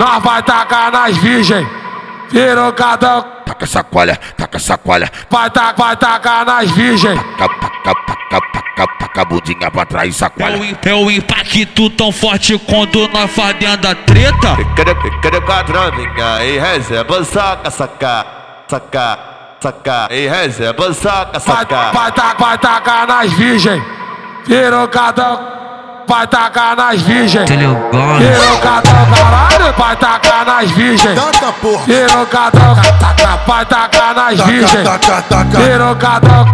Nós vai tacar nas virgem. Virou cadão. Taca sacoalha, taca sacoalha. Vai, ta, vai tacar nas virgem. Taca, taca, taca, taca, taca bundinha pra trás, É sacoalha. o, é o impacto tão forte quando nós faz dentro da treta. Fica fica com a travinha e receba, saca, saca, saca, saca. E receba, saca, Vai, saca. vai, ta, vai tacar nas virgem. Virou cadão. Vai tacar nas virgem. Entendeu? Gomes. Virou cadão, caralho. Vai tacar nas virgem. Taca, porra. Virou cadão. taca, Vai tacar nas virgem. Taca, taca. Virou cadão.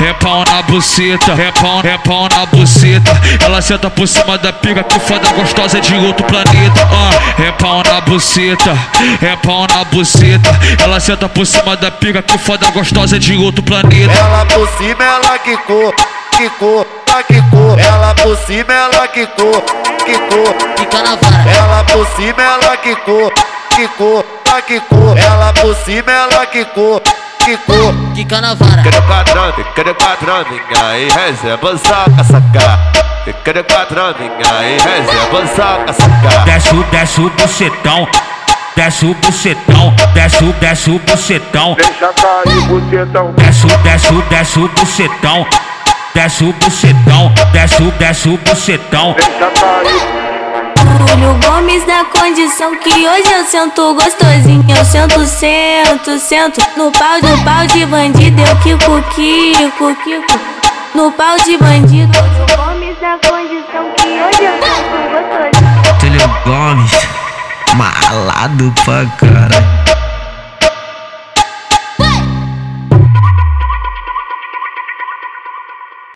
É pau na buceta, é pau, é pau na buceta. Ela senta por cima da pica, que foda gostosa de outro planeta. Ah, é pau na buceta, é pau na buceta. Ela senta por cima da pica, que foda gostosa de outro planeta. Ela por cima, ela quicou, quicou, ela quicou. Ela por cima, ela quicou, quicou. Fica na vara. Ela por cima, ela quicou, quicou, ela quicou. Ela por cima, ela quicou, quicou. Fica na vara. Fica com a travinha, fica com a travinha e receba, saca, saca. Fica com a travinha e receba, saca, saca. Desce o, desce o bucetão, desce o bucetão, desce o, desce o bucetão. Deixa cair bucetão. Desce o, desce o, desce o bucetão, desce o bucetão, desce o, desce o bucetão. Julio Gomes da condição que hoje eu sento gostosinho. Eu sento, sento, sento no pau do pau de bandido. Eu quico, quico, quico no pau de bandido. Julio Gomes da condição que hoje eu sento gostosinho. Entendeu? Gomes. Malado pra cara.